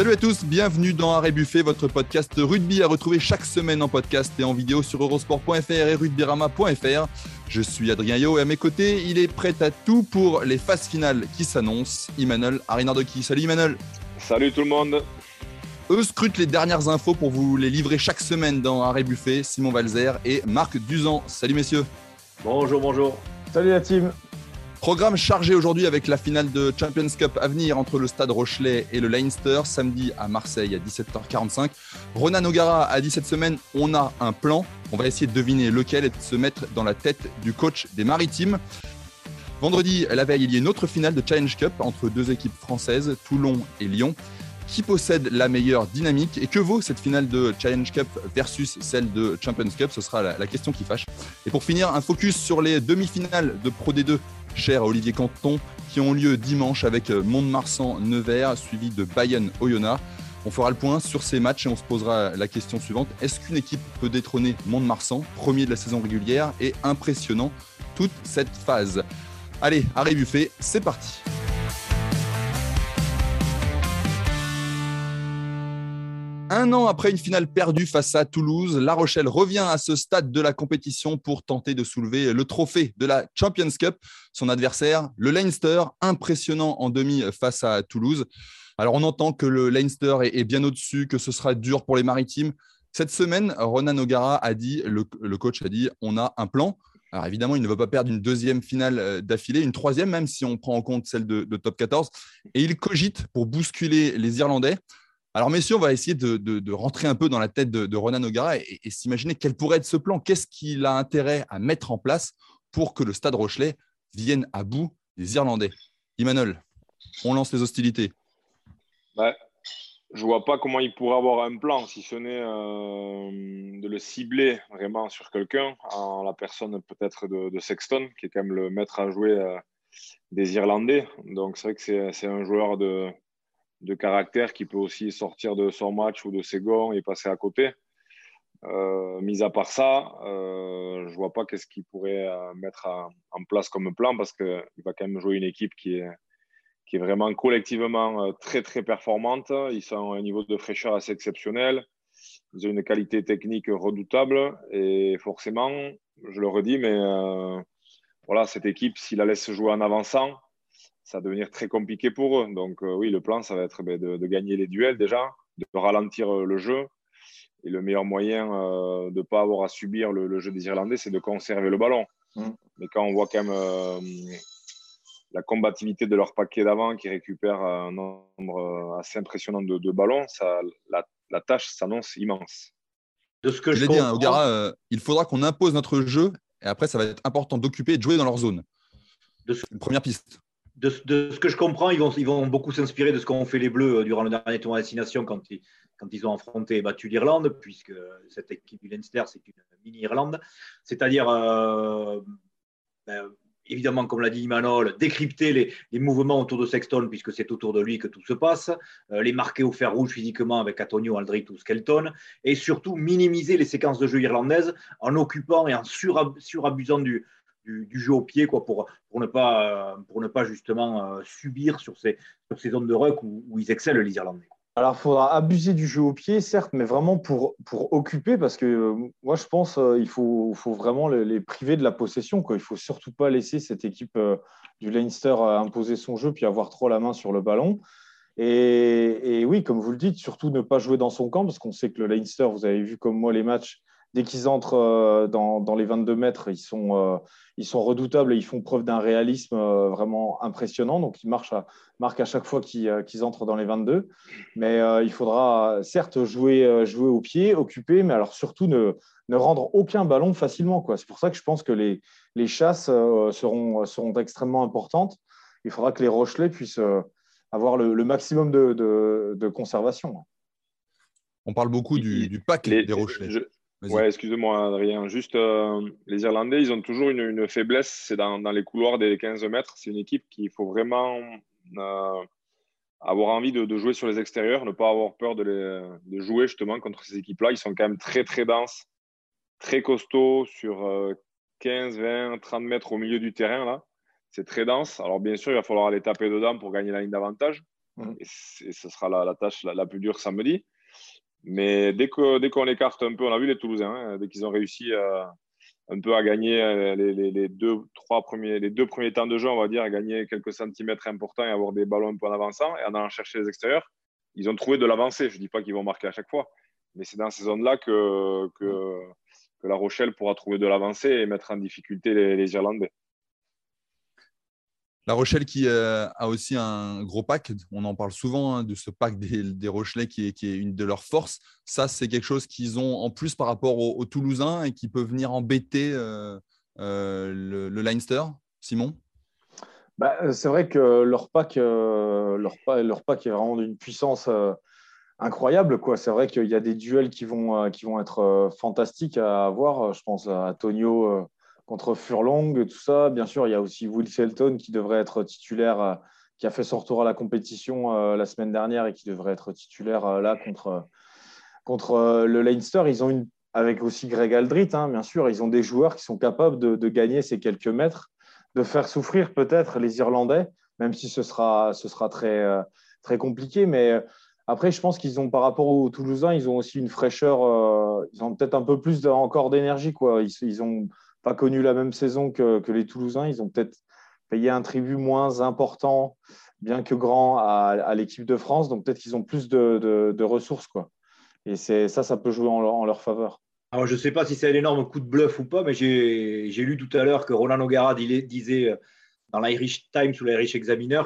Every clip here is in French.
Salut à tous, bienvenue dans Arrêt Buffet, votre podcast rugby à retrouver chaque semaine en podcast et en vidéo sur eurosport.fr et rugbyrama.fr. Je suis Adrien Yo et à mes côtés, il est prêt à tout pour les phases finales qui s'annoncent. Emmanuel Arinardoki. Salut Emmanuel. Salut tout le monde. Eux scrutent les dernières infos pour vous les livrer chaque semaine dans Arrêt Buffet. Simon Valzer et Marc Duzan. Salut messieurs. Bonjour, bonjour. Salut la team. Programme chargé aujourd'hui avec la finale de Champions Cup à venir entre le Stade Rochelet et le Leinster, samedi à Marseille à 17h45. Ronan O'Gara a dit cette semaine on a un plan. On va essayer de deviner lequel et de se mettre dans la tête du coach des Maritimes. Vendredi, la veille, il y a une autre finale de Challenge Cup entre deux équipes françaises, Toulon et Lyon. Qui possède la meilleure dynamique et que vaut cette finale de Challenge Cup versus celle de Champions Cup? Ce sera la, la question qui fâche. Et pour finir, un focus sur les demi-finales de Pro D2 cher à Olivier Canton, qui ont lieu dimanche avec euh, Mont-de-Marsan-Nevers, suivi de Bayonne-Oyonnax. On fera le point sur ces matchs et on se posera la question suivante. Est-ce qu'une équipe peut détrôner Mont-de-Marsan, premier de la saison régulière et impressionnant toute cette phase? Allez, Harry Buffet, c'est parti Un an après une finale perdue face à Toulouse, La Rochelle revient à ce stade de la compétition pour tenter de soulever le trophée de la Champions Cup. Son adversaire, le Leinster, impressionnant en demi face à Toulouse. Alors on entend que le Leinster est bien au-dessus, que ce sera dur pour les maritimes. Cette semaine, Ronan O'Gara a dit, le, coach a dit, on a un plan. Alors évidemment, il ne veut pas perdre une deuxième finale euh, d'affilée, une troisième même si on prend en compte celle de top 14. Et il cogite pour bousculer les Irlandais. Alors, messieurs, on va essayer de, rentrer un peu dans la tête de, Ronan O'Gara et, s'imaginer quel pourrait être ce plan. Qu'est-ce qu'il a intérêt à mettre en place pour que le Stade Rochelet vienne à bout des Irlandais? Emmanuel, on lance les hostilités. Ouais. Je vois pas comment il pourrait avoir un plan, si ce n'est euh, de le cibler vraiment sur quelqu'un, en la personne peut-être de, Sexton, qui est quand même le maître à jouer euh, des Irlandais. Donc c'est vrai que c'est un joueur de, de caractère qui peut aussi sortir de son match ou de ses gants et passer à côté. Euh, mis à part ça, euh, je vois pas qu'est-ce qu'il pourrait euh, mettre en place comme plan parce qu'il va quand même jouer une équipe qui est, qui est vraiment collectivement très très performante. Ils sont à un niveau de fraîcheur assez exceptionnel. Ils ont une qualité technique redoutable et forcément, je le redis, mais voilà, cette équipe, s'il la laisse jouer en avançant, ça va devenir très compliqué pour eux. Donc euh, oui, le plan, ça va être ben, de, gagner les duels déjà, de ralentir euh, le jeu. Et le meilleur moyen euh, de ne pas avoir à subir le, jeu des Irlandais, c'est de conserver le ballon. Mm. Mais quand on voit quand même la combativité de leur paquet d'avant qui récupère un nombre assez impressionnant de, ballons, ça, la, tâche s'annonce immense. De ce que je, je hein, il faudra qu'on impose notre jeu et après, ça va être important d'occuper et de jouer dans leur zone. Une première piste de, ce que je comprends, ils vont, beaucoup s'inspirer de ce qu'ont fait les Bleus euh, durant le dernier tournoi destination quand ils, ont affronté et battu l'Irlande, puisque cette équipe du Leinster, c'est une mini-Irlande. C'est-à-dire, euh, ben, évidemment, comme l'a dit Imanol, décrypter les, mouvements autour de Sexton, puisque c'est autour de lui que tout se passe, euh, les marquer au fer rouge physiquement avec Antonio, Aldrich ou Skelton, et surtout minimiser les séquences de jeu irlandaises en occupant et en surabusant du, du, jeu au pied quoi, pour, pour, ne, pas, pour ne pas justement euh, subir sur ces, sur ces zones de ruck où, ils excellent les Irlandais. Alors, il faudra abuser du jeu au pied, certes, mais vraiment pour, pour occuper, parce que euh, moi, je pense qu'il euh, faut, faut vraiment les, priver de la possession. Quoi. Il ne faut surtout pas laisser cette équipe du Leinster imposer son jeu puis avoir trop la main sur le ballon. Et, et, oui, comme vous le dites, surtout ne pas jouer dans son camp, parce qu'on sait que le Leinster, vous avez vu comme moi les matchs, dès qu'ils entrent euh, dans, dans, les 22 mètres, ils sont, euh, ils sont redoutables et ils font preuve d'un réalisme euh, vraiment impressionnant. Donc, ils marchent à, marquent à chaque fois qu'ils entrent dans les 22. Mais il faudra certes jouer, jouer au pied, occuper, mais alors surtout ne, ne rendre aucun ballon facilement. C'est pour ça que je pense que les, les chasses seront, seront extrêmement importantes. Il faudra que les Rochelais puissent avoir le, le maximum de, de, de, conservation. On parle beaucoup du, du pack des Rochelais. Ouais, excusez-moi, Adrien. Juste, euh, les Irlandais, ils ont toujours une, faiblesse, c'est dans, les couloirs des 15 mètres. C'est une équipe qu'il faut vraiment euh, avoir envie de, jouer sur les extérieurs, ne pas avoir peur de, jouer justement contre ces équipes-là. Ils sont quand même très, très denses, très costauds sur 15, 20, 30 mètres au milieu du terrain. là. C'est très dense. Alors, bien sûr, il va falloir aller taper dedans pour gagner la ligne d'avantage. Mm. Et, ce sera la, tâche la, plus dure samedi. Mais dès qu'on dès qu'on écarte un peu, on a vu les Toulousains, hein, dès qu'ils ont réussi à, un peu à gagner euh, les, deux, trois premiers, les deux premiers temps de jeu, on va dire, à gagner quelques centimètres importants et avoir des ballons un peu en avançant et en allant chercher les extérieurs, ils ont trouvé de l'avancée. Je ne dis pas qu'ils vont marquer à chaque fois, mais c'est dans ces zones-là que, que, La Rochelle pourra trouver de l'avancée et mettre en difficulté les Irlandais. La Rochelle qui euh, a aussi un gros pack, on en parle souvent hein, de ce pack des, Rochelais qui est, une de leurs forces. Ça, c'est quelque chose qu'ils ont en plus par rapport aux, Toulousains et qui peut venir embêter euh, euh, le, Leinster. Simon? Bah, C'est vrai que leur pack, leur, pack est vraiment d'une puissance incroyable. C'est vrai qu'il y a des duels qui vont, qui vont être fantastiques à avoir. Je pense à Tonio contre Furlong, tout ça. Bien sûr, il y a aussi Will Selton qui devrait être titulaire, euh, qui a fait son retour à la compétition euh, la semaine dernière et qui devrait être titulaire euh, là contre, contre le Leinster. Ils ont une, avec aussi Greg Aldrit, hein, bien sûr, ils ont des joueurs qui sont capables de, gagner ces quelques mètres, de faire souffrir peut-être les Irlandais, même si ce sera, ce sera très, très compliqué. Mais après, je pense qu'ils ont, par rapport aux Toulousains, ils ont aussi une fraîcheur, ils ont peut-être un peu plus encore d'énergie. Ils ont pas connu la même saison que, les Toulousains. Ils ont peut-être payé un tribut moins important, bien que grand, à, l'équipe de France. Donc peut-être qu'ils ont plus de, ressources. Quoi. Et ça, ça peut jouer en leur, faveur. Alors, je ne sais pas si c'est un énorme coup de bluff ou pas, mais j'ai lu tout à l'heure que Roland O'Gara disait dans l'Irish Times ou l'Irish Examiner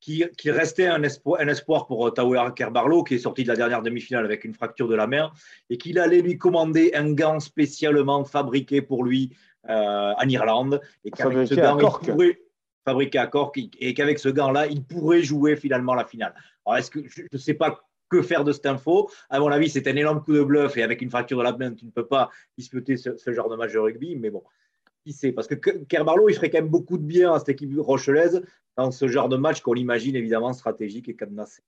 qu'il restait un espoir, pour Tower Kerbarlow, qui est sorti de la dernière demi-finale avec une fracture de la main, et qu'il allait lui commander un gant spécialement fabriqué pour lui euh, en Irlande et qu'avec ce gant, il pourrait fabriquer à Cork et qu'avec ce gant-là, il pourrait jouer finalement la finale. Alors, est-ce que je ne sais pas que faire de cette info À mon avis, c'est un énorme coup de bluff et avec une fracture de la main, tu ne peux pas disputer ce, genre de match de rugby. Mais bon, qui sait Parce que Kerbarlow, il ferait quand même beaucoup de bien à cette équipe rochelaise dans ce genre de match qu'on imagine évidemment stratégique et cadenassé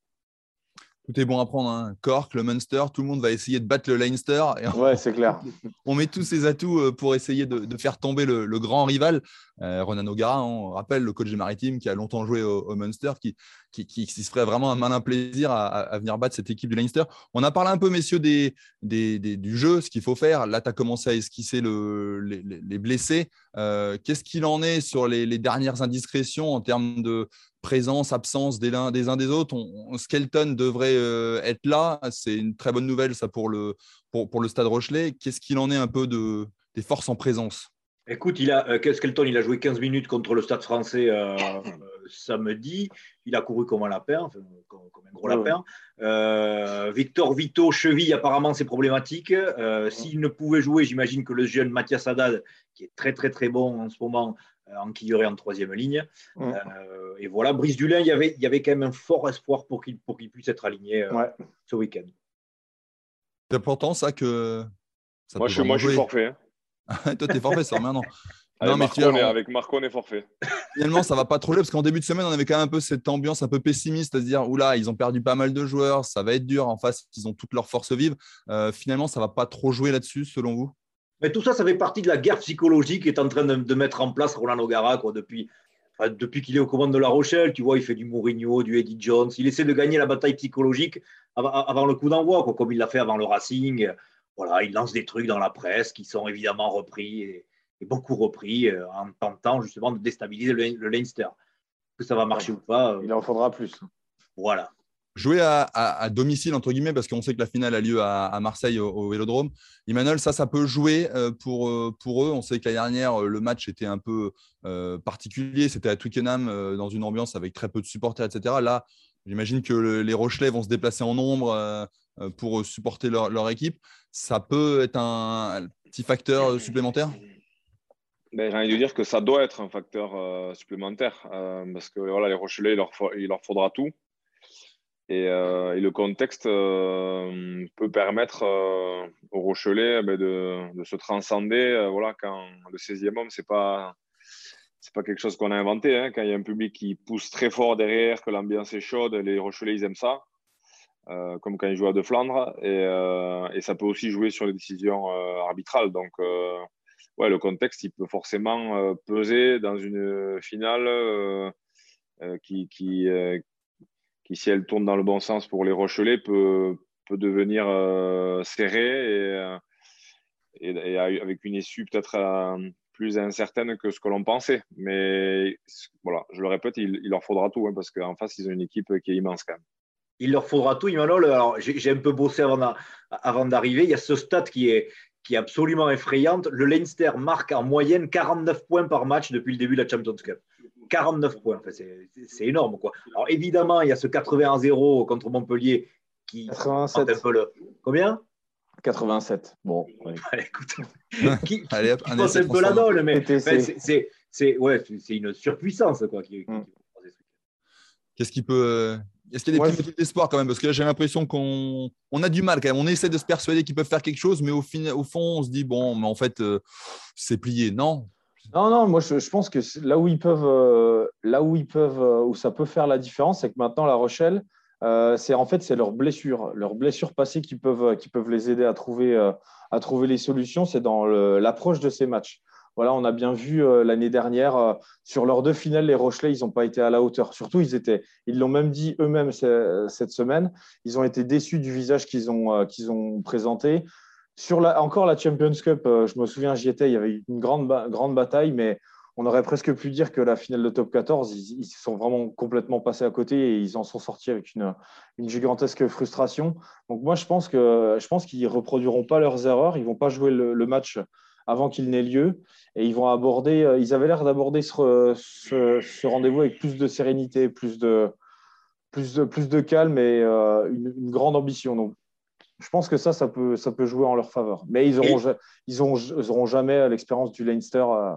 tout est bon à prendre. Hein. Cork, le Munster, tout le monde va essayer de battre le Leinster. Et ouais, c'est clair. On met tous ses atouts euh, pour essayer de, faire tomber le, grand rival. Euh, Ronan O'Gara, on rappelle le coach des Maritimes qui a longtemps joué au, Munster, qui, qui, se ferait vraiment un malin plaisir à, venir battre cette équipe du Leinster. On a parlé un peu, messieurs, des, du jeu, ce qu'il faut faire. Là, tu as commencé à esquisser les, blessés. Euh, qu'est-ce qu'il en est sur les, dernières indiscrétions en termes de présence, absence des, uns des, uns des autres on, Skelton devrait euh, être là. C'est une très bonne nouvelle, ça, pour le, pour, pour le Stade Rochelet. Qu'est-ce qu'il en est un peu de, des forces en présence? Écoute, il a, euh, Skelton, il a joué 15 minutes contre le Stade français euh, euh, samedi. Il a couru comme un lapin, comme, un gros lapin. Victor Vito, cheville, apparemment, c'est problématique. S'il ne pouvait jouer, j'imagine que le jeune Mathias Haddad, qui est très, très, très bon en ce moment, enquillerait en troisième ligne. et voilà, Brice Dulin, il y, avait, il y avait quand même un fort espoir pour qu'il puisse être aligné ce week-end. C'est important, ça, que. moi, je, moi je suis forfait. Hein. Toi, t'es forfait, ça maintenant. non, mais tu avec Marco, on est forfait. Finalement, ça va pas trop jouer parce qu'en début de semaine, on avait quand même un peu cette ambiance un peu pessimiste à se dire oula, ils ont perdu pas mal de joueurs, ça va être dur. En face, ils ont toutes leurs forces vives. Euh, finalement, ça va pas trop jouer là-dessus, selon vous? Mais tout ça, ça fait partie de la guerre psychologique qui est en train de, mettre en place Roland O'Gara quoi, depuis, depuis qu'il est aux commandes de La Rochelle. Tu vois, il fait du Mourinho, du Eddie Jones. Il essaie de gagner la bataille psychologique avant, avant le coup d'envoi, comme il l'a fait avant le Racing voilà, il lance des trucs dans la presse qui sont évidemment repris et, beaucoup repris euh, en tentant justement de déstabiliser le, Leinster. Que ça va marcher ou pas. Euh, il en faudra plus. Voilà. Jouer à, domicile, entre guillemets, parce qu'on sait que la finale a lieu à, Marseille au, Vélodrome. Emmanuel, ça, ça peut jouer euh, pour, pour eux. On sait que l'année dernière, le match était un peu particulier. C'était à Twickenham, dans une ambiance avec très peu de supporters, etc. Là, j'imagine que les Rochelais vont se déplacer en nombre pour supporter leur, équipe ça peut être un petit facteur supplémentaire? Ben, J'ai envie de dire que ça doit être un facteur euh, supplémentaire euh, parce que voilà, les Rochelais, il leur faudra tout. Et, euh, le contexte peut permettre aux Rochelais ben, de, de, se transcender. voilà, quand le 16e homme, ce n'est pas, pas quelque chose qu'on a inventé. Hein. Quand il y a un public qui pousse très fort derrière, que l'ambiance est chaude, les Rochelais, ils aiment ça. Euh, comme quand il joue à De Flandre, et, euh, et, ça peut aussi jouer sur les décisions euh, arbitrales. Donc, ouais, le contexte, il peut forcément peser dans une finale qui, qui, qui, si elle tourne dans le bon sens pour les Rochelais, peut, peut devenir serrée et, et, avec une issue peut-être plus incertaine que ce que l'on pensait. Mais voilà, je le répète, il, leur faudra tout, hein, parce qu'en face, ils ont une équipe qui est immense quand même. Il leur faudra tout, Emmanuel. Alors, j'ai un peu bossé avant d'arriver. Il y a ce stat qui est, qui est absolument effrayante. Le Leinster marque en moyenne 49 points par match depuis le début de la Champions Cup. 49 points, c'est énorme. Quoi. Alors évidemment, il y a ce 80 0 contre Montpellier qui 87. un peu le. Combien? 87. Bon, écoute, qui, Allez, hop, un un peu la donne, mais c'est ouais, une surpuissance. quoi. Mm. Qu'est-ce qui peut. Euh, est-ce qu'il y a des petits motifs d'espoir quand même? Parce que là, j'ai l'impression qu'on on a du mal quand même. On essaie de se persuader qu'ils peuvent faire quelque chose, mais au, fin, au fond, on se dit, bon, mais en fait, euh, c'est plié. Non Non, non, moi, je, pense que là où ils peuvent, euh, là où ils peuvent, où ça peut faire la différence, c'est que maintenant, La Rochelle, euh, c'est en fait c'est leurs blessures, leurs blessures passées qui peuvent, qui peuvent les aider à trouver, euh, à trouver les solutions. C'est dans l'approche de ces matchs. Voilà, on a bien vu euh, l'année dernière sur leurs deux finales, les Rochelais, ils n'ont pas été à la hauteur. Surtout, ils étaient, ils l'ont même dit eux-mêmes cette semaine. Ils ont été déçus du visage qu'ils ont, qu'ils ont présenté. Sur la, encore la Champions Cup, je me souviens, j'y étais, il y avait une grande, grande bataille, mais on aurait presque pu dire que la finale de top 14, ils, ils sont vraiment complètement passés à côté et ils en sont sortis avec une, gigantesque frustration. Donc moi, je pense que je pense qu'ils ne reproduiront pas leurs erreurs. Ils vont pas jouer le, match avant qu'il n'ait lieu et ils vont aborder. Euh, ils avaient l'air d'aborder ce, rendez-vous avec plus de sérénité, plus de plus de, plus de calme et euh, une, grande ambition. Je pense que ça, ça peut, ça peut jouer en leur faveur. Mais ils n'auront ils auront, jamais l'expérience du Leinster euh,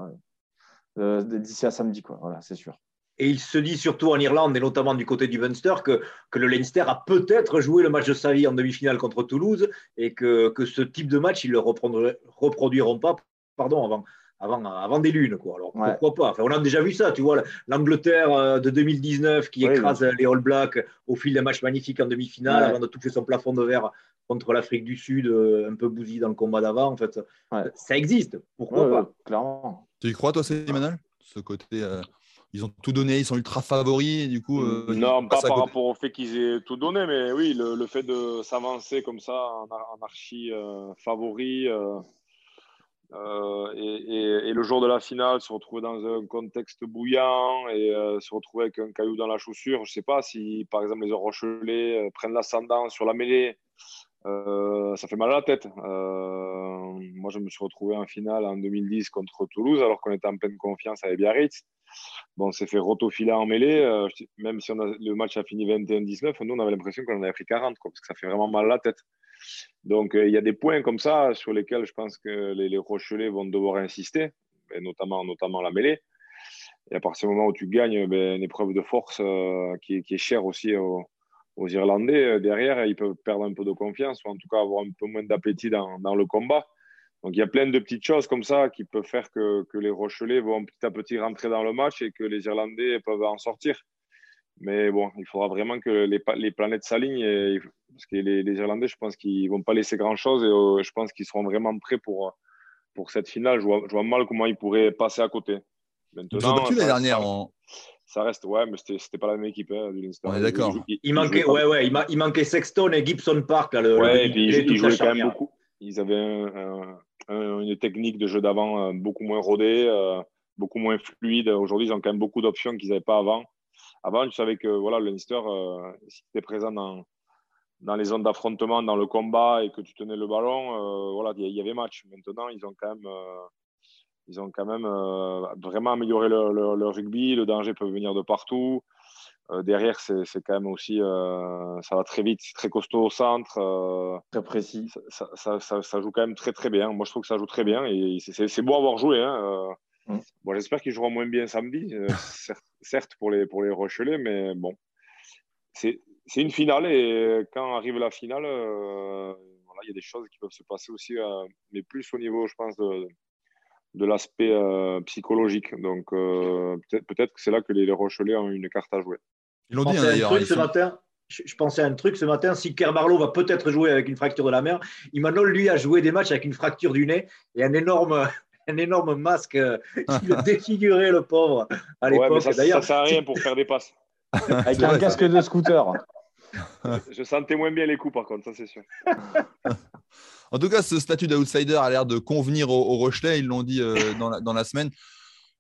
euh, d'ici à samedi, quoi. Voilà, c'est sûr. Et il se dit surtout en Irlande, et notamment du côté du Munster, que, que le Leinster a peut-être joué le match de sa vie en demi-finale contre Toulouse et que, que, ce type de match, ils ne le reproduiront pas pardon, avant, avant, avant des lunes. Quoi. Alors pourquoi pas? Enfin, On a déjà vu ça, tu vois, l'Angleterre euh, de 2019 qui écrase les All Blacks au fil d'un match magnifique en demi-finale avant de toucher son plafond de verre contre l'Afrique du Sud, euh, un peu bousillé dans le combat d'avant. En fait, ça existe. Pourquoi pas? Clairement. Tu y crois, toi, c'est Emmanuel Ce côté. Euh, ils ont tout donné, ils sont ultra favoris, et du coup. Euh, non, pas par rapport au fait qu'ils aient tout donné, mais oui, le, fait de s'avancer comme ça en, archi euh, favori et, le jour de la finale, se retrouver dans un contexte bouillant et se retrouver avec un caillou dans la chaussure, je ne sais pas si, par exemple, les Rochelais prennent l'ascendant sur la mêlée euh, ça fait mal à la tête. Euh, moi, je me suis retrouvé en finale en 2010 contre Toulouse, alors qu'on était en pleine confiance avec Biarritz. Bon, on s'est fait rotofiler en mêlée. Euh, même si le match a fini 21-19, nous, on avait l'impression qu'on en avait pris 40, parce que ça fait vraiment mal à la tête. Donc, il y a des points comme ça sur lesquels je pense que les, Rochelais vont devoir insister, notamment, notamment la mêlée. Et à partir du moment où tu gagnes ben, une épreuve de force qui, qui, est chère aussi au, aux Irlandais, euh, derrière, ils peuvent perdre un peu de confiance ou en tout cas avoir un peu moins d'appétit dans, dans, le combat. Donc il y a plein de petites choses comme ça qui peuvent faire que, que, les Rochelais vont petit à petit rentrer dans le match et que les Irlandais peuvent en sortir. Mais bon, il faudra vraiment que les, les planètes s'alignent parce que les, les, Irlandais, je pense qu'ils ne vont pas laisser grand-chose et euh, je pense qu'ils seront vraiment prêts pour, pour cette finale. Je vois, je vois mal comment ils pourraient passer à côté. Maintenant, ils ont battu la dernière en, ça reste, ouais, mais c'était pas la même équipe hein, du On est d'accord. Il, manquait, ouais, ouais, il, manquait Sexton et Gibson Park. Là, le, ouais, et puis ils, jouaient quand même beaucoup. Ils avaient une technique de jeu d'avant euh, beaucoup moins rodée, euh, beaucoup moins fluide. Aujourd'hui, ils ont quand même beaucoup d'options qu'ils n'avaient pas avant. Avant, tu savais que voilà, le Leinster, euh, si tu étais présent dans, dans les zones d'affrontement, dans le combat et que tu tenais le ballon, voilà, il y, avait match. Maintenant, ils ont quand même ils ont quand même euh, vraiment amélioré leur, rugby. Le danger peut venir de partout. Euh, derrière, c'est quand même aussi, euh, ça va très vite, c'est très costaud au centre. très précis. Ça, ça, ça, ça, joue quand même très très bien. Moi, je trouve que ça joue très bien et c'est beau avoir joué. Hein. Mm. Bon, J'espère qu'ils joueront moins bien samedi, certes pour les, pour les Rochelais, mais bon, c'est une finale et quand arrive la finale, voilà, il y a des choses qui peuvent se passer aussi, mais plus au niveau, je pense, de, de l'aspect euh, psychologique. Donc euh, peut-être que c'est là que les, Rochelais ont une carte à jouer. Ils l'ont dit hein, d'ailleurs. Ce matin, je, pensais à un truc ce matin. Si Kerbarlow va peut-être jouer avec une fracture de la main, Imanol, lui, a joué des matchs avec une fracture du nez et un énorme, un énorme masque qui le défigurait, le pauvre, à l'époque. ça, ne sert à rien pour faire des passes. Avec un casque de scooter. Je sentais moins bien les coups, par contre, ça c'est sûr. en tout cas, ce statut d'outsider a l'air de convenir aux, Rochelais. Ils l'ont dit euh, dans, la, semaine.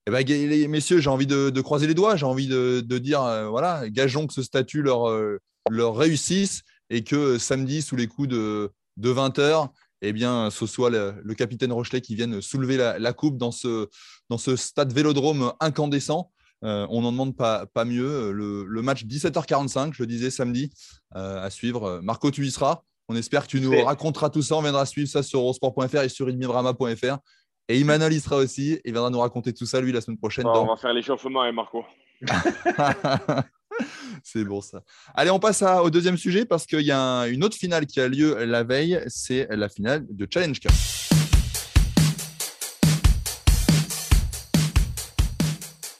Eh ben, les messieurs, j'ai envie de, croiser les doigts. J'ai envie de, dire, euh, voilà, gageons que ce statut leur, euh, leur réussisse et que samedi, sous les coups de, 20 h eh bien, ce soit le, capitaine Rochelet qui vienne soulever la, coupe dans ce, dans ce stade vélodrome incandescent. Euh, on n'en demande pas, pas mieux. Le, match 17h45, je le disais samedi, euh, à suivre. Marco, tu y seras. On espère que tu nous raconteras tout ça. On viendra suivre ça sur eurosport.fr et sur ilmibrama.fr. Et Emmanuel y sera aussi. Il viendra nous raconter tout ça, lui, la semaine prochaine. On va faire l'échauffement, hein, Marco. c'est bon ça. Allez, on passe au deuxième sujet parce qu'il y a une autre finale qui a lieu la veille. C'est la finale de Challenge Cup.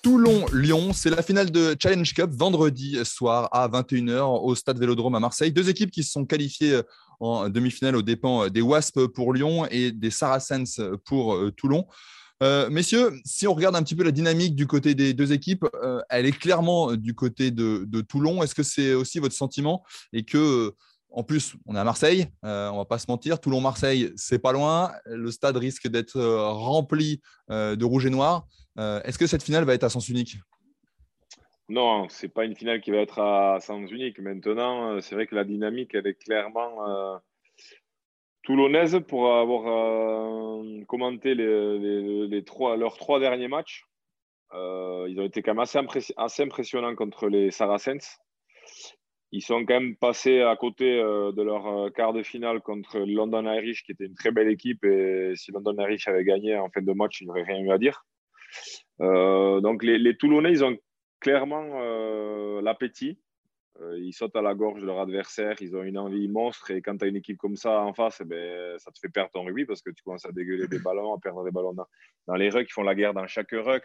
Toulon-Lyon, c'est la finale de Challenge Cup vendredi soir à 21h au stade Vélodrome à Marseille. Deux équipes qui se sont qualifiées euh, en demi-finale aux dépens euh, des Wasps pour Lyon et des Saracens pour euh, messieurs, si on regarde un petit peu la dynamique du côté des deux équipes, elle est clairement du côté de, Toulon. Est-ce que c'est aussi votre sentiment? Et que en plus, on est à Marseille, on on va pas se mentir. Toulon-Marseille, c'est pas loin. Le stade risque d'être rempli de rouge et noir. Euh, est-ce que cette finale va être à sens unique? Non, ce n'est pas une finale qui va être à sens unique. Maintenant, euh, c'est vrai que la dynamique, elle est clairement euh, toulonnaise pour avoir commenté les, trois, leurs trois derniers matchs. ils ont été quand même assez, impressionnants contre les Saracens. Ils sont quand même passés à côté de leur quart de finale contre London Irish, qui était une très belle équipe. Et si London Irish avait gagné en fin de match, il n'y aurait rien eu à dire. Euh, donc les, Toulonnais, ils ont clairement euh, l'appétit. Euh, ils sautent à la gorge de leur adversaire, ils ont une envie monstre. Et quand tu as une équipe comme ça en face, eh ben, ça te fait perdre ton rugby parce que tu commences à dégueuler des ballons, à perdre des ballons dans, les rucks. Ils font la guerre dans chaque ruck.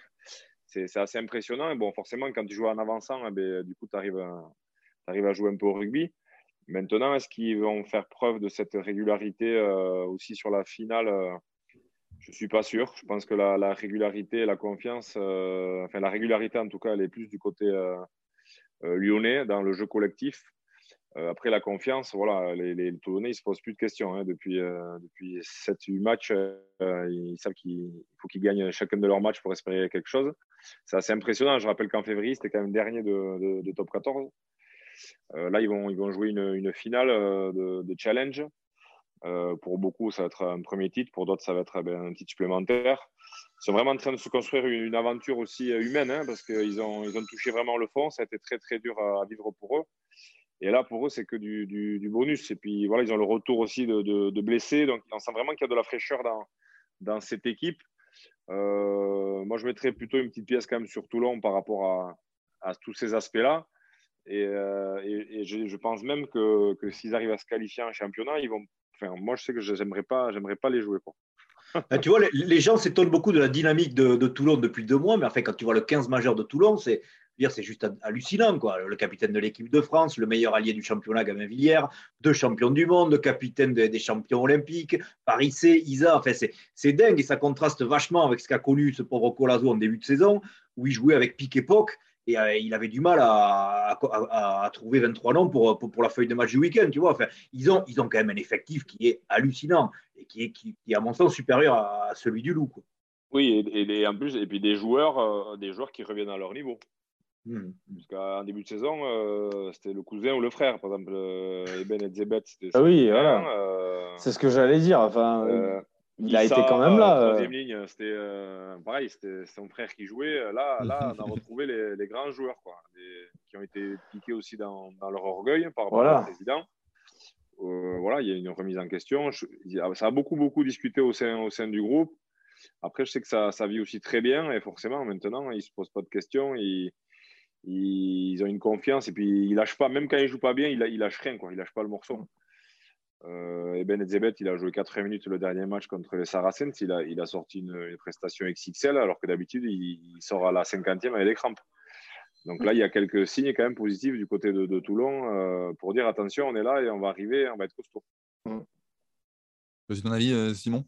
C'est assez impressionnant. Et bon, forcément, quand tu joues en avançant, eh ben, du coup, tu arrives, à jouer un peu au rugby. Maintenant, est-ce qu'ils vont faire preuve de cette régularité aussi sur la finale? Je ne suis pas sûr. Je pense que la, régularité la confiance, euh, enfin la régularité en tout cas, elle est plus du côté euh, euh, lyonnais dans le jeu collectif. après la confiance, voilà, les, les Toulonnais, ne se posent plus de questions. Hein. Depuis, depuis 7-8 matchs, ils savent qu'il faut qu'ils gagnent chacun de leurs matchs pour espérer quelque chose. C'est assez impressionnant. Je rappelle qu'en février, c'était quand même dernier de, top 14. là, ils vont, ils vont jouer une, une finale de, de challenge. Euh, pour beaucoup, ça va être un premier titre. Pour d'autres, ça va être ben, un titre supplémentaire. Sont vraiment en train de se construire une, aventure aussi euh, humaine, hein, parce qu'ils ont, touché vraiment le fond. Ça a été très, très dur à, vivre pour eux. Et là, pour eux, c'est que du, bonus. Et puis, voilà, ils ont le retour aussi de, de, blessés. Donc, on sent vraiment qu'il y a de la fraîcheur dans, cette équipe. Euh, moi, je mettrais plutôt une petite pièce quand même sur Toulon par rapport à, tous ces aspects-là. Et, et, je, pense même que, s'ils arrivent à se qualifier en championnat, ils vont moi, je sais que j'aimerais pas, pas les jouer. Quoi. Vois, les, gens s'étonnent beaucoup de la dynamique de, Toulon depuis deux mois, mais en fait, quand tu vois le 15 majeur de Toulon, c'est c'est juste hallucinant. Quoi. Le capitaine de l'équipe de France, le meilleur allié du championnat, Gavin Villière, deux champions du monde, capitaine des, champions olympiques, Paris C, Isa. Enfin, c'est dingue et ça contraste vachement avec ce qu'a connu ce pauvre Colazo en début de saison, où il jouait avec Pic Époque et euh, il avait du mal à, à, trouver 23 noms pour, pour, la feuille de match du week-end, tu vois. Enfin, ils, ont, ils ont quand même un effectif qui est hallucinant et qui est, qui, à mon sens, supérieur à celui du Loup. Oui, et, en plus, et puis des joueurs, euh, des joueurs qui reviennent à leur niveau. Hmm. Parce qu'en début de saison, euh, c'était le cousin ou le frère, par exemple, Eben et Zebet. Ah oui, voilà. C'est ce que j'allais dire. Enfin, il a été quand même là. Euh. C'était euh, pareil, c'était son frère qui jouait. Là, là on a retrouvé les, grands joueurs, quoi, qui ont été piqués aussi dans, leur orgueil par rapport au président. Euh, voilà, il y a une remise en question. ça a beaucoup, beaucoup discuté au sein, au sein du groupe. Après, je sais que ça, ça vit aussi très bien et forcément, maintenant, ils ne se posent pas de questions. Ils, ils, ont une confiance et puis ils lâchent pas, même quand ils jouent pas bien, ils, ils lâchent rien, quoi. Ils lâchent pas le morceau. Euh, et Ben Etzebet, il a joué 80 minutes le dernier match contre les Saracens. Il a, il a sorti une, prestation XXL, alors que d'habitude, il, sort à la 50e avec des crampes. Donc là, il y a quelques signes quand même positifs du côté de, Toulon euh, pour dire attention, on est là et on va arriver, on va être costaud. C'est ton avis, euh, Simon?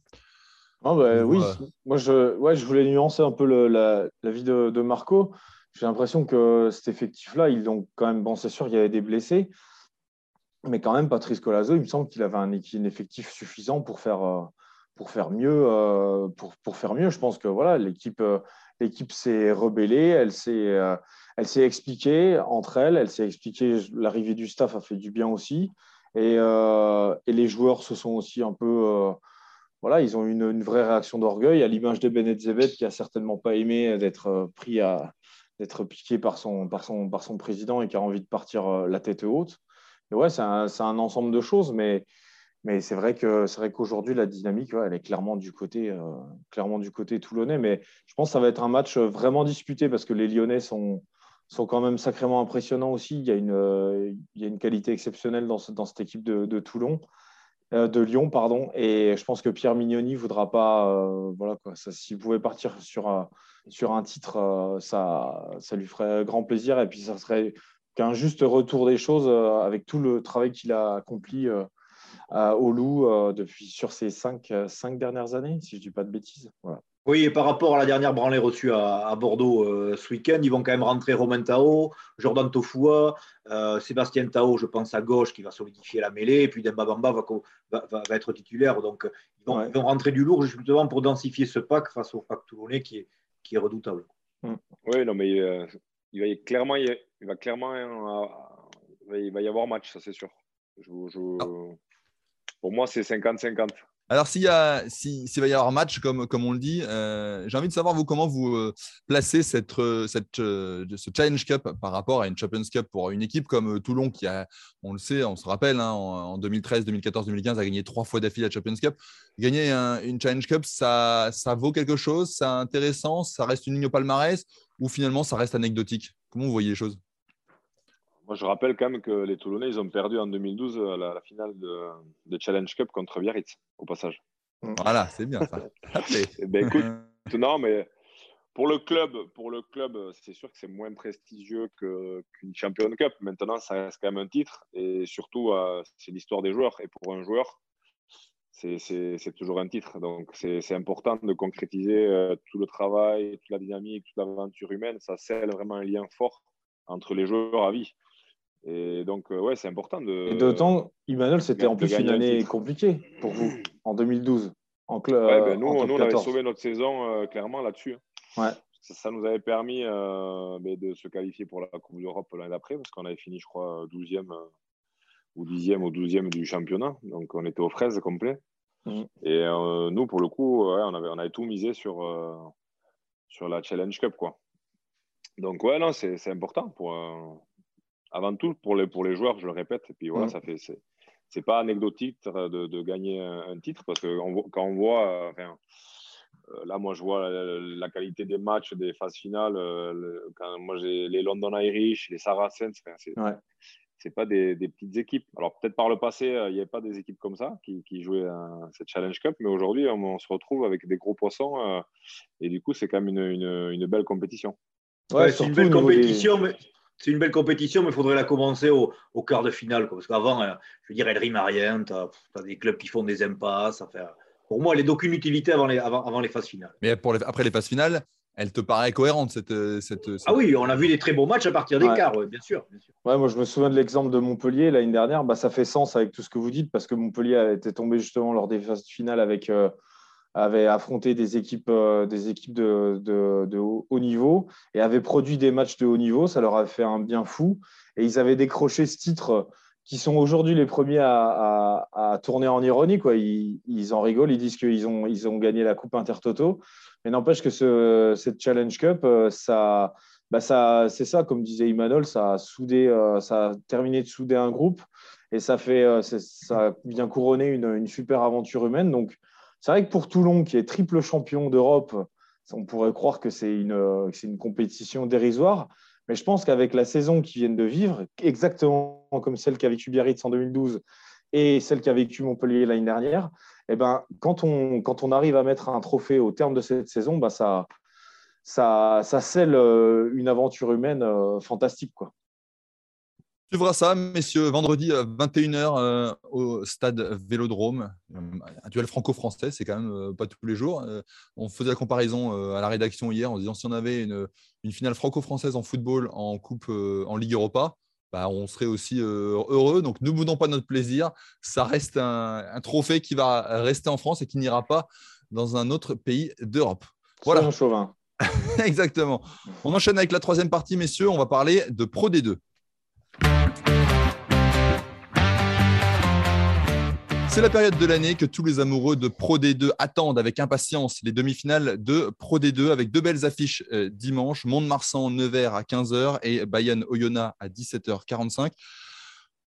Ah bah, Oui, moi je, ouais, je voulais nuancer un peu l'avis la, de, de, Marco. j'ai l'impression que cet effectif-là, ils ont quand même, bon, c'est sûr qu'il y avait des blessés, mais quand même, Patrice Colazo, il me semble qu'il avait un, effectif suffisant pour faire, euh, pour faire mieux. Euh, pour, pour, faire mieux, je pense que voilà, l'équipe, euh, l'équipe s'est rebellée, elle s'est, elle s'est expliquée entre elles, elle s'est expliquée. L'arrivée du staff a fait du bien aussi, et, et les joueurs se sont aussi un peu voilà, ils ont une, une vraie réaction d'orgueil, à l'image de Bennett Zebet, qui a certainement pas aimé d'être pris à, d'être piqué par son, par, son, par son président et qui a envie de partir la tête haute ouais, c'est un, ensemble de choses, mais, c'est vrai que c'est vrai qu'aujourd'hui la dynamique, elle est clairement du côté, euh, clairement du côté toulonnais. Mais je pense que ça va être un match vraiment disputé parce que les Lyonnais sont, quand même sacrément impressionnants aussi. Il y a une, euh, qualité exceptionnelle dans, cette équipe de, Toulon. Euh, de Lyon, pardon, et je pense que Pierre Mignoni voudra pas, voilà quoi, s'il pouvait partir sur, sur un titre, ça, ça lui ferait grand plaisir, et puis ça serait qu'un juste retour des choses euh, avec tout le travail qu'il a accompli euh, au Loup euh, depuis sur ces cinq, cinq, dernières années, si je ne dis pas de bêtises. Oui, et par rapport à la dernière branlée reçue à, Bordeaux ce week-end, ils vont quand même rentrer Romain Tao, Jordan Tofua, Sébastien Tao, je pense à gauche, qui va solidifier la mêlée, et puis Demba Bamba va, va, être titulaire. Donc, ils vont, rentrer du lourd justement pour densifier ce pack face au pack toulonnais qui est, qui est redoutable. Mm. Oui, non, mais il va clairement, il va clairement, il va y avoir match, ça c'est sûr. Ah. Pour moi, c'est 50-50. Alors, s'il y a, s'il va y avoir match, comme, comme on le dit, euh, j'ai envie de savoir, vous, comment vous euh, placez cette, euh, cette, ce Challenge Cup par rapport à une Champions Cup pour une équipe comme Toulon, qui a, on le sait, on se rappelle, hein, en, 2013, 2014, 2015, a gagné trois fois d'affilée la Champions Cup. Gagner une Challenge Cup, ça, ça vaut quelque chose, c'est intéressant, ça reste une ligne au palmarès, ou finalement, ça reste anecdotique? Comment vous voyez les choses? Moi, je rappelle quand même que les Toulonnais, ils ont perdu en 2012 euh, la, finale de, Challenge Cup contre Biarritz, au passage. Voilà, c'est bien ça. Eh ben, écoute, non, mais pour le club, pour le club, c'est sûr que c'est moins prestigieux qu'une Champion Cup. Maintenant, ça reste quand même un titre, et surtout, euh, c'est l'histoire des joueurs. Et pour un joueur, c'est toujours un titre. Donc, c'est important de concrétiser euh, tout le travail, toute la dynamique, toute l'aventure humaine. Ça scelle vraiment un lien fort entre les joueurs à vie. Et donc, euh, ouais, c'est important de. Et d'autant, Emmanuel, c'était en plus une année compliquée pour vous, en 2012. En club, ouais, ben nous, nous on avait sauvé notre saison euh, clairement là-dessus. Ouais. Ça, nous avait permis euh, ben, de se qualifier pour la Coupe d'Europe l'année d'après, parce qu'on avait fini, je crois, 12e ou 10e ou 12e du championnat. Donc, on était aux fraises complet. Mmh. Et nous, pour le coup, ouais, on, avait, on avait tout misé sur, sur la Challenge Cup. Quoi. Donc, ouais, non, c'est important pour avant tout pour les, pour les joueurs, je le répète. Et puis voilà, ça fait. C'est pas anecdotique de, de gagner un, titre parce que quand on voit. Euh, enfin, euh, là, moi, je vois la, qualité des matchs, des phases finales. Euh, quand moi, j'ai les London Irish, les Saracens, c'est ouais. pas des, des, petites équipes. Alors, peut-être par le passé, il n'y avait pas des équipes comme ça qui, qui jouaient cette Challenge Cup, mais aujourd'hui, on, se retrouve avec des gros poissons. et du coup, c'est quand même une, une, une, belle compétition. Ouais, c'est une belle compétition, mais c'est une belle compétition, mais il faudrait la commencer au, quart de finale. Parce qu'avant, euh, je veux dire, elle rime à rien. Tu as, des clubs qui font des impasses. pour moi, elle n'est d'aucune utilité avant les, avant, avant les phases finales. Mais pour après les phases finales, elle te paraît cohérente cette, euh, cette, Ah oui, on a vu des très beaux matchs à partir des quarts, bien, sûr, Ouais, moi, je me souviens de l'exemple de Montpellier l'année dernière. Bah, ça fait sens avec tout ce que vous dites parce que Montpellier a été tombé justement lors des phases finales avec. Euh, avait affronté des équipes, euh, des équipes de, de, haut niveau et avait produit des matchs de haut niveau. Ça leur a fait un bien fou. Et ils avaient décroché ce titre qui sont aujourd'hui les premiers à, à, tourner en ironie. Quoi. Ils, ils, en rigolent, ils disent qu'ils ont, ils ont gagné la Coupe Intertoto. Mais n'empêche que ce, cette Challenge Cup, euh, ça, bah ça, c'est ça, comme disait Imanol, ça a, soudé, euh, ça a terminé de souder un groupe et ça, fait, ça vient couronner une, une super aventure humaine. Donc, c'est vrai que pour Toulon, qui est triple champion d'Europe, on pourrait croire que c'est une, compétition dérisoire. Mais je pense qu'avec la saison qu'ils viennent de vivre, exactement comme celle qu'a vécu Biarritz en 2012 et celle qu'a vécu Montpellier l'année dernière, eh ben, quand, on, arrive à mettre un trophée au terme de cette saison, bah ça, ça, scelle euh, une aventure humaine euh, fantastique. Suivra ça, messieurs, vendredi 21h euh, au stade Vélodrome. Un duel franco-français, c'est quand même euh, pas tous les jours. Euh, on faisait la comparaison à la rédaction hier en disant si on avait une, finale franco-française en football en Coupe en Ligue Europa, bah, on serait aussi heureux. Donc ne boudons pas notre plaisir. Ça reste un, trophée qui va rester en France et qui n'ira pas dans un autre pays d'Europe. Voilà. Chauvin. Exactement. On enchaîne avec la troisième partie, messieurs. On va parler de Pro D2. C'est la période de l'année que tous les amoureux de Pro D2 attendent avec impatience. Les demi-finales de Pro D2 avec deux belles affiches euh, dimanche, Mont-de-Marsan, Nevers à 15h et Bayonne Oyonnax à 17h45.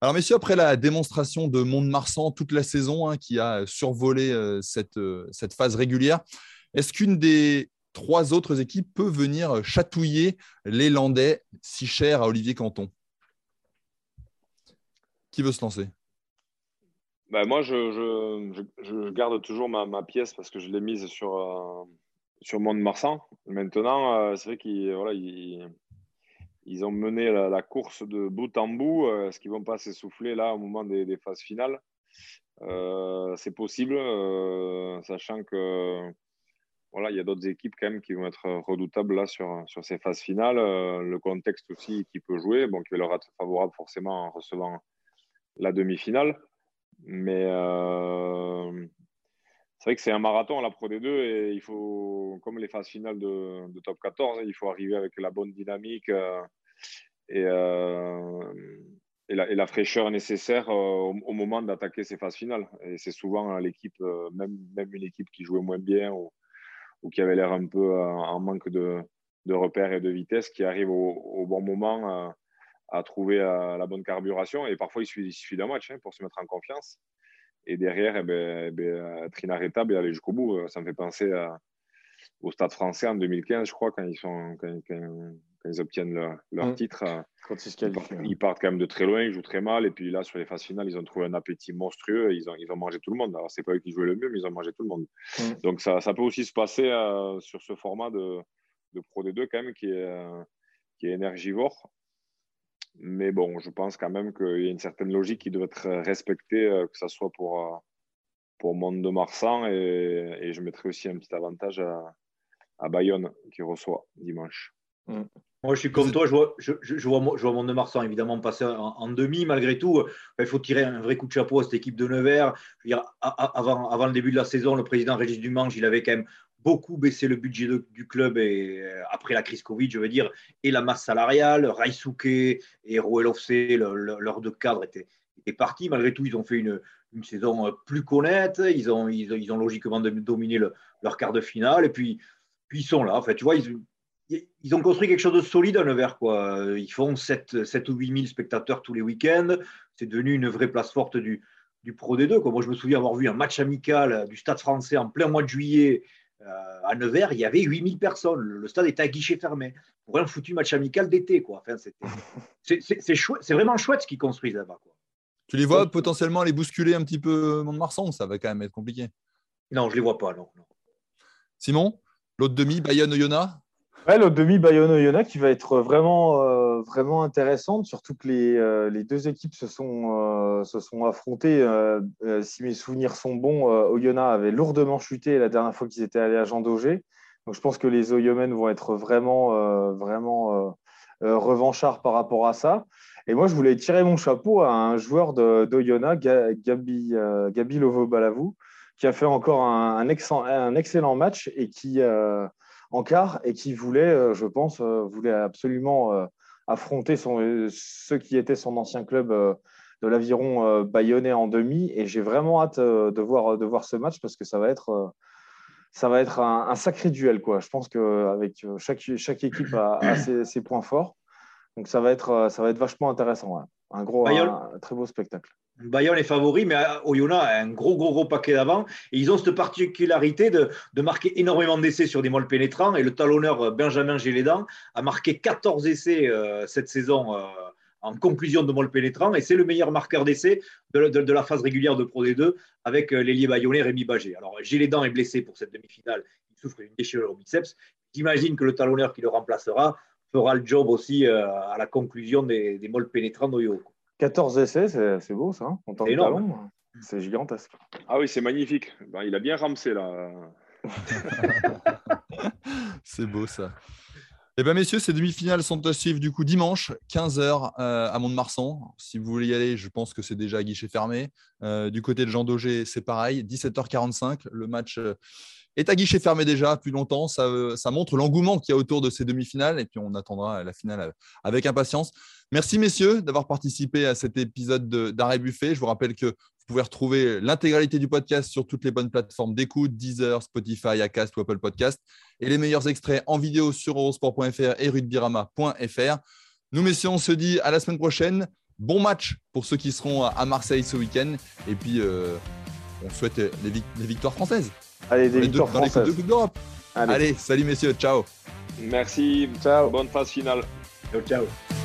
Alors messieurs, après la démonstration de Mont-de-Marsan toute la saison hein, qui a survolé euh, cette, euh, cette phase régulière, est-ce qu'une des trois autres équipes peut venir chatouiller les Landais si chers à Olivier Canton? Qui veut se lancer? Bah, moi, je, garde toujours ma, pièce parce que je l'ai mise sur, euh, sur Mont-de-Marsan. Maintenant, euh, c'est vrai qu'ils voilà, ils, ont mené la, course de bout en bout. Euh, est-ce qu'ils ne vont pas s'essouffler là au moment des, phases finales? C'est possible, sachant que voilà, il y a d'autres équipes quand même qui vont être redoutables là sur, sur ces phases finales. le contexte aussi qui peut jouer, bon, qui va leur être favorable forcément en recevant la demi-finale. Mais euh, c'est vrai que c'est un marathon à la Pro D2 et il faut, comme les phases finales de, top 14, il faut arriver avec la bonne dynamique euh, euh, et, la, fraîcheur nécessaire au, moment d'attaquer ces phases finales. Et c'est souvent l'équipe, même, même une équipe qui jouait moins bien ou, qui avait l'air un peu en manque de, repères et de vitesse, qui arrive au, bon moment à trouver euh, la bonne carburation. Et parfois, il suffit, d'un match hein, pour se mettre en confiance. Et derrière, eh ben, eh ben, être inarrêtable et aller jusqu'au bout. Euh, ça me fait penser au Stade français en 2015, je crois, quand ils, sont, quand, ils obtiennent leur, mmh. titre. Euh, ils, partent quand même de très loin, ils jouent très mal. Et puis là, sur les phases finales, ils ont trouvé un appétit monstrueux. Ils ont, ils ont mangé tout le monde. Alors, c'est pas eux qui jouaient le mieux, mais ils ont mangé tout le monde. Mmh. Donc, ça, ça, peut aussi se passer sur ce format de, de Pro D2, quand même, qui est, qui est énergivore. Mais bon, je pense quand même qu'il y a une certaine logique qui doit être respectée, euh, que ce soit pour, euh, pour Monde de Marsan et, et, je mettrai aussi un petit avantage à, à Bayonne qui reçoit dimanche. Mm. Moi, je suis comme toi, je vois, je, je vois, je vois de Marsan évidemment passer en, demi malgré tout. Il faut tirer un vrai coup de chapeau à cette équipe de Nevers. Je veux dire, avant, avant le début de la saison, le président Régis Dumange, il avait quand même beaucoup baissé le budget du club et, euh, après la crise Covid, je veux dire, et la masse salariale. Raisuke et Roelovce, leur deux cadres étaient, partis. Malgré tout, ils ont fait une, une saison euh, plus connaître. Ils ont, ils, ont logiquement dominé leur quart de finale. Et puis, puis ils sont là. En fait, tu vois, ils, ils ont construit quelque chose de solide à Nevers. Quoi. Ils font 7, 7 ou 8 000 spectateurs tous les week-ends. C'est devenu une vraie place forte du, du Pro D2. Quoi. Moi, je me souviens avoir vu un match amical du Stade français en plein mois de juillet à Nevers, il y avait 8000 personnes. Le stade était à guichet fermé pour un foutu match amical d'été. Quoi. Enfin, c'est vraiment chouette ce qu'ils construisent là-bas. Tu les vois potentiellement les bousculer un petit peu Mont-de-Marsan Ça va quand même être compliqué. Non, je ne les vois pas. Non, Simon, l'autre demi, Bayonne-Oyonnax? Ouais, l'autre demi Bayonne-Oyonnax qui va être vraiment, euh, vraiment intéressante, surtout que les, euh, les deux équipes se sont, euh, se sont affrontées. si mes souvenirs sont bons, Oyonnax avait lourdement chuté la dernière fois qu'ils étaient allés à Jean Daugé. Donc je pense que les Oyomens vont être vraiment, vraiment revanchards par rapport à ça. Et moi, je voulais tirer mon chapeau à un joueur d'Oyonnax, Gabi, Gabi Lovo-Balavou, qui a fait encore un excellent match et qui en quart et qui voulait, euh, je pense, euh, voulait absolument euh, affronter son, ce qui était son ancien club de l'aviron bayonnais en demi. Et j'ai vraiment hâte de, voir, de voir ce match parce que ça va être, ça va être un, sacré duel. Quoi. Je pense qu'avec chaque, chaque équipe a, ses, points forts. Donc ça va être, ça va être vachement intéressant. Un, gros, un très beau spectacle. Bayonne est favori, mais Oyonnax a un gros, gros, gros paquet d'avant. Et ils ont cette particularité de, marquer énormément d'essais sur des molles pénétrants. Et le talonneur euh, Benjamin Gélédan a marqué 14 essais euh, cette saison euh, en conclusion de molles pénétrants. Et c'est le meilleur marqueur d'essais de, la phase régulière de Pro D2 avec l'ailier bayonnais Rémi Bagé. Alors, Gélédan est blessé pour cette demi-finale. Il souffre d'une déchirure au biceps. J'imagine que le talonneur qui le remplacera fera le job aussi à la conclusion des, des molles pénétrants d'Oyo. 14 essais, c'est beau ça, hein, en tant que talon. C'est gigantesque. Ah oui, c'est magnifique. Ben, il a bien ramsé là. c'est beau ça. Eh bien, messieurs, ces demi-finales sont à suivre du coup dimanche, 15h euh, à Mont-de-Marsan. Si vous voulez y aller, je pense que c'est déjà à guichet fermé. Euh, du côté de Jean Daugé, c'est pareil, 17h45. Le match euh, est à guichet fermé déjà depuis longtemps. Ça, ça montre l'engouement qu'il y a autour de ces demi-finales. Et puis, on attendra la finale avec impatience. Merci, messieurs, d'avoir participé à cet épisode d'Arrêt Buffet. Je vous rappelle que vous pouvez retrouver l'intégralité du podcast sur toutes les bonnes plateformes d'écoute, Deezer, Spotify, Acast ou Apple Podcast, et les meilleurs extraits en vidéo sur eurosport.fr et rugbyRama.fr. Nous, messieurs, on se dit à la semaine prochaine. Bon match pour ceux qui seront à Marseille ce week-end. Et puis, euh, on souhaite les, victoires françaises. Allez, des victoires françaises. les d'Europe. Allez. Allez, salut messieurs, ciao. Merci. Ciao. Bonne phase finale. Ciao, ciao.